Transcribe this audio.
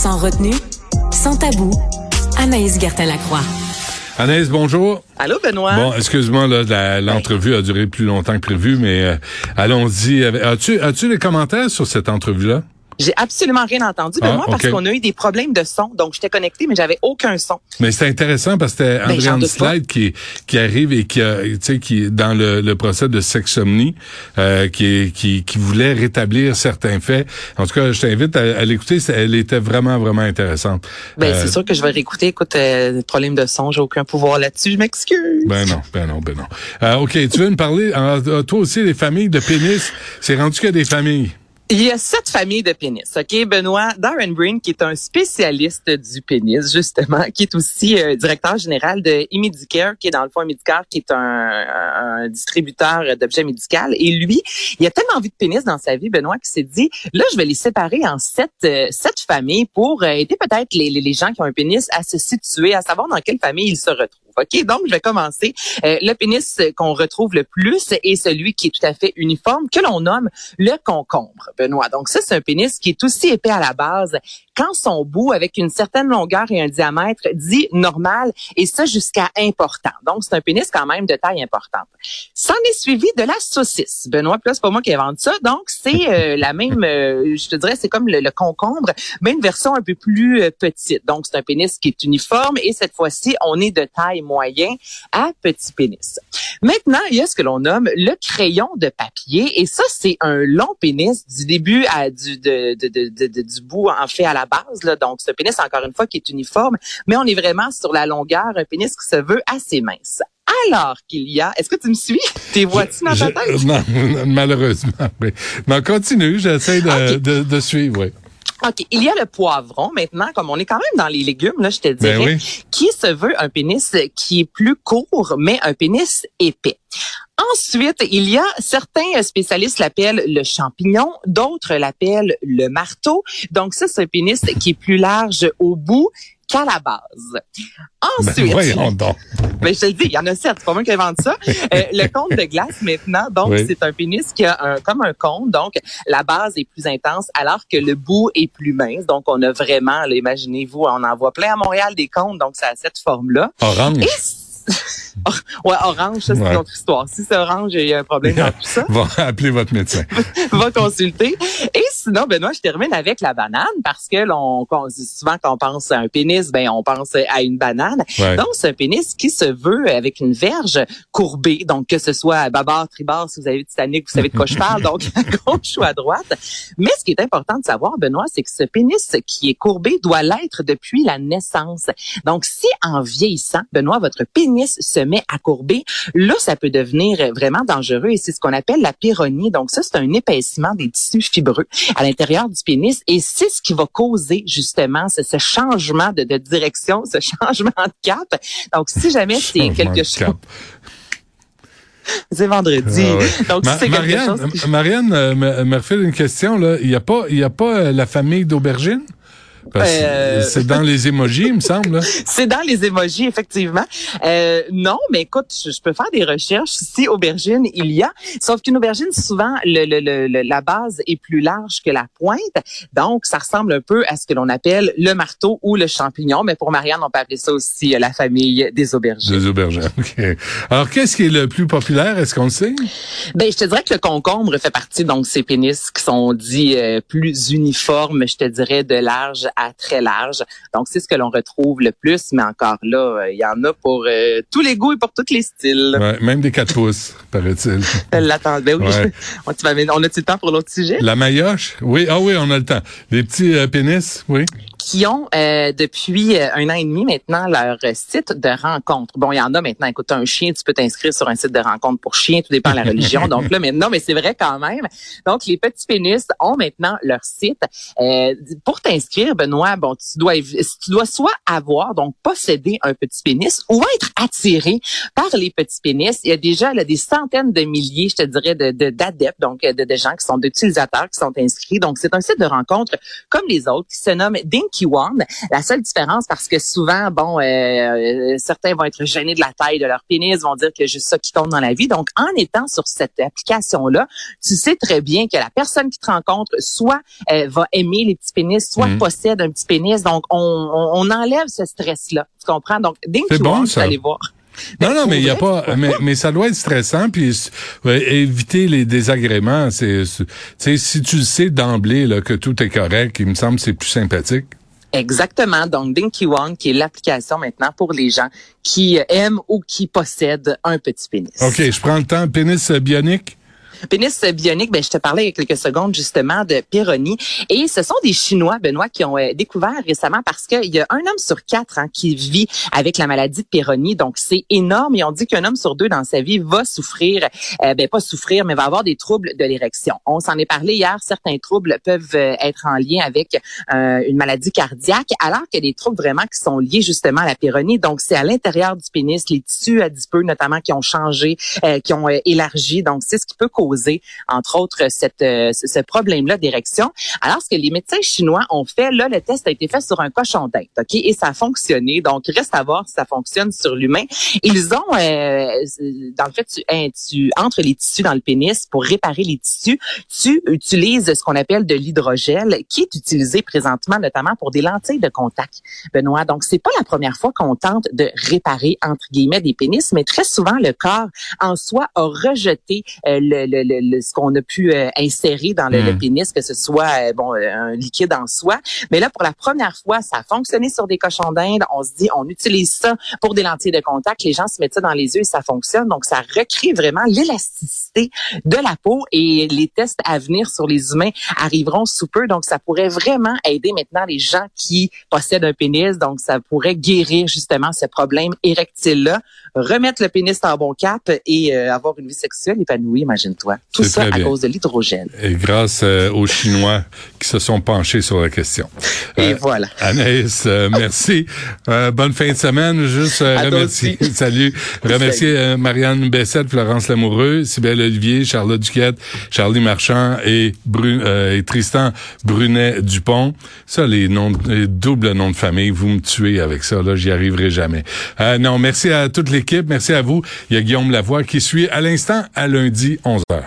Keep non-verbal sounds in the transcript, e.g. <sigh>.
Sans retenue, sans tabou, Anaïs Gertin-Lacroix. Anaïs, bonjour. Allô, Benoît? Bon, excuse-moi, là, l'entrevue a duré plus longtemps que prévu, mais euh, allons-y. As-tu as-tu des commentaires sur cette entrevue-là? J'ai absolument rien entendu, Benoît, ah, parce qu'on a eu des problèmes de son. Donc, j'étais connecté, mais j'avais aucun son. Mais c'est intéressant parce que c'était ben, André Slide qui, qui arrive et qui, a, tu sais, qui dans le, le procès de sexomnie, euh, qui, qui, qui voulait rétablir certains faits. En tout cas, je t'invite à, l'écouter. Elle était vraiment, vraiment intéressante. Ben, c'est euh, sûr que je vais réécouter. Écoute, euh, problème de son, j'ai aucun pouvoir là-dessus. Je m'excuse. Ben non, ben non, ben non. Euh, OK, tu veux me parler, toi aussi, les familles de pénis, c'est rendu que des familles. Il y a sept familles de pénis, OK, Benoît? Darren Breen, qui est un spécialiste du pénis, justement, qui est aussi euh, directeur général de Immedicare, qui est dans le fond Immedicare, qui est un, distributeur d'objets médicaux. Et lui, il a tellement envie de pénis dans sa vie, Benoît, qu'il s'est dit, là, je vais les séparer en sept, euh, sept familles pour euh, aider peut-être les, les, gens qui ont un pénis à se situer, à savoir dans quelle famille ils se retrouvent. OK, donc je vais commencer. Euh, le pénis qu'on retrouve le plus est celui qui est tout à fait uniforme, que l'on nomme le concombre, Benoît. Donc ça, c'est un pénis qui est aussi épais à la base quand son bout, avec une certaine longueur et un diamètre dit normal, et ça jusqu'à important. Donc, c'est un pénis quand même de taille importante. S'en est suivi de la saucisse. Benoît, plus c'est pas moi qui invente ça. Donc, c'est euh, <laughs> la même, euh, je te dirais, c'est comme le, concombre, mais une version un peu plus petite. Donc, c'est un pénis qui est uniforme et cette fois-ci, on est de taille moyen à petit pénis. Maintenant, il y a ce que l'on nomme le crayon de papier et ça, c'est un long pénis du début à du, de, de, de, du bout en fait à la base. Là. Donc, ce pénis, encore une fois, qui est uniforme, mais on est vraiment sur la longueur, un pénis qui se veut assez mince alors qu'il y a, est-ce que tu me suis? T'es vois-tu dans ta tête? Non, malheureusement, oui. Mais continue, j'essaie de, de, de, suivre, oui. OK. Il y a le poivron maintenant, comme on est quand même dans les légumes, là, je te ben dirais, qui se veut un pénis qui est plus court, mais un pénis épais. Ensuite, il y a certains spécialistes l'appellent le champignon, d'autres l'appellent le marteau. Donc ça, c'est un pénis qui est plus large au bout qu'à la base. Ben, Ensuite, voyons <laughs> donc. Ben, je te le dis, il y en a sept, c'est pas moi qui invente ça. Euh, le cône de glace maintenant, donc c'est un pénis qui a un, comme un cône, donc la base est plus intense alors que le bout est plus mince. Donc on a vraiment, imaginez-vous, on en voit plein à Montréal des cônes, donc ça a cette forme-là. Orange. <laughs> <laughs> ouais, orange, ça, c'est une autre histoire. Si c'est orange, il y a un problème dans tout ça. <laughs> Va appeler votre médecin. <laughs> Va consulter. Et sinon, Benoît, je termine avec la banane parce que l'on, souvent quand on pense à un pénis, ben, on pense à une banane. Donc, c'est un pénis qui se veut avec une verge courbée. Donc, que ce soit à bâbord, tribord, si vous avez Titanic, vous savez de quoi je parle. Donc, à gauche ou à droite. Mais ce qui est important de savoir, Benoît, c'est que ce pénis qui est courbé doit l'être depuis la naissance. Donc, si en vieillissant, Benoît, votre pénis se met à courber, là, ça peut devenir vraiment dangereux et c'est ce qu'on appelle la pyronie. Donc ça, c'est un épaississement des tissus fibreux à l'intérieur du pénis et c'est ce qui va causer justement ce, changement de, direction, ce <laughs> changement de cap. Donc si jamais c'est quelque chose... C'est vendredi. Ah Donc, c'est Marianne, quelque chose Marianne euh, me refait une question. Là. Il n'y a pas, il y a pas euh, la famille d'aubergines? Euh, c'est dans les émojis, il me semble. <laughs> c'est dans les émojis, effectivement. Euh, non, mais écoute, je, peux faire des recherches. Si aubergine, il y a. Sauf qu'une aubergine, souvent, le, le, la base est plus large que la pointe. Donc, ça ressemble un peu à ce que l'on appelle le marteau ou le champignon. Mais pour Marianne, on peut appeler ça aussi euh, la famille des aubergines. Des aubergines, OK. Alors, qu'est-ce qui est le plus populaire? Est-ce qu'on le sait? Ben, je te dirais que le concombre fait partie, donc, ces pénis qui sont dits plus uniformes, je te dirais, de large à très large. Donc, c'est ce que l'on retrouve le plus, mais encore là, euh, il y en a pour euh, tous les goûts et pour tous les styles. Ouais, même des 4 pouces, <laughs> paraît-il. L'attends, ben oui. <laughs> on, a le temps pour l'autre sujet? La maillotche? Oui, ah oui, on a le temps. Les petits euh, pénis, oui qui ont euh, depuis euh, un an et demi maintenant leur site de rencontre. Bon, il y en a maintenant, écoute, un chien, tu peux t'inscrire sur un site de rencontre pour chien, tout dépend de la religion. <laughs> donc là, mais non, mais c'est vrai quand même. Donc, les petits pénis ont maintenant leur site. Euh, pour t'inscrire, Benoît, bon, tu dois, tu dois soit avoir, donc posséder un petit pénis ou être attiré par les petits pénis. Il y a déjà là, des centaines de milliers, je te dirais, de d'adeptes, donc euh, de, gens qui sont d'utilisateurs qui sont inscrits. Donc, c'est un site de rencontre comme les autres qui se nomme Dink la seule différence, parce que souvent, bon, euh, euh, certains vont être gênés de la taille de leur pénis, vont dire que juste ça qui compte dans la vie. Donc, en étant sur cette application-là, tu sais très bien que la personne qui te rencontre, soit euh, va aimer les petits pénis, soit mhm. possède un petit pénis. Donc, on, on, enlève ce stress-là. Tu comprends? Donc, dès que tu vas aller voir. Non, non, mais il y a pas, mais, mais ça doit être stressant, puis euh, éviter les désagréments. C'est, si tu sais d'emblée là que tout est correct, il me semble c'est plus sympathique. Exactement. Donc, Dinky One, qui est l'application maintenant pour les gens qui aiment ou qui possèdent un petit pénis. OK, je prends le temps. Pénis bionique? Pénis bionique, ben, je te parlais il y a quelques secondes justement de Péroni. Et ce sont des Chinois, Benoît, qui ont euh, découvert récemment parce qu'il y a un homme sur quatre hein, qui vit avec la maladie de Péroni. Donc, c'est énorme. Et on dit qu'un homme sur deux dans sa vie va souffrir, euh, ben pas souffrir, mais va avoir des troubles de l'érection. On s'en est parlé hier. Certains troubles peuvent euh, être en lien avec une maladie cardiaque, alors qu'il y a des troubles vraiment qui sont liés justement à la Péroni. Donc, c'est à l'intérieur du pénis, les tissus adipeux notamment qui ont changé, qui ont élargi. Donc, c'est ce qui peut causer entre autres, cette, euh, ce problème-là d'érection. Alors, ce que les médecins chinois ont fait, là, le test a été fait sur un cochon d'Inde, OK? Et ça a fonctionné. Donc, reste à voir si ça fonctionne sur l'humain. Ils ont, euh, dans le fait, tu, hein, tu entres les tissus dans le pénis pour réparer les tissus. Tu utilises ce qu'on appelle de l'hydrogel, qui est utilisé présentement notamment pour des lentilles de contact, Benoît. Donc, c'est pas la première fois qu'on tente de réparer, entre guillemets, des pénis, mais très souvent, le corps en soi a rejeté euh, le, le le, ce qu'on a pu euh, insérer dans le, hmm. pénis, que ce soit euh, bon euh, un liquide en soi. Mais là, pour la première fois, ça a fonctionné sur des cochons d'Inde. On se dit, on utilise ça pour des lentilles de contact. Les gens se mettent ça dans les yeux et ça fonctionne. Donc, ça recrée vraiment l'élasticité de la peau et les tests à venir sur les humains arriveront sous peu. Donc, ça pourrait vraiment aider maintenant les gens qui possèdent un pénis. Donc, ça pourrait guérir justement ce problème érectile-là, remettre le pénis en bon cap et avoir une vie sexuelle épanouie, imagine-toi. Tout ça à cause de l'hydrogène. Et grâce euh, aux Chinois qui se sont penchés sur la question. Et euh, voilà. Anaïs, euh, merci. bonne fin de semaine. Juste remercier, <laughs> salut. Remercier Marianne Bessette, Florence Lamoureux, Sybelle Olivier, Charlotte Duquette, Charlie Marchand et, et Tristan Brunet-Dupont. Ça, les noms, les doubles noms de famille, vous me tuez avec ça. Là, j'y arriverai jamais. non, merci à toute l'équipe. Merci à vous. Il y a Guillaume Lavoie qui suit à l'instant à lundi 11h.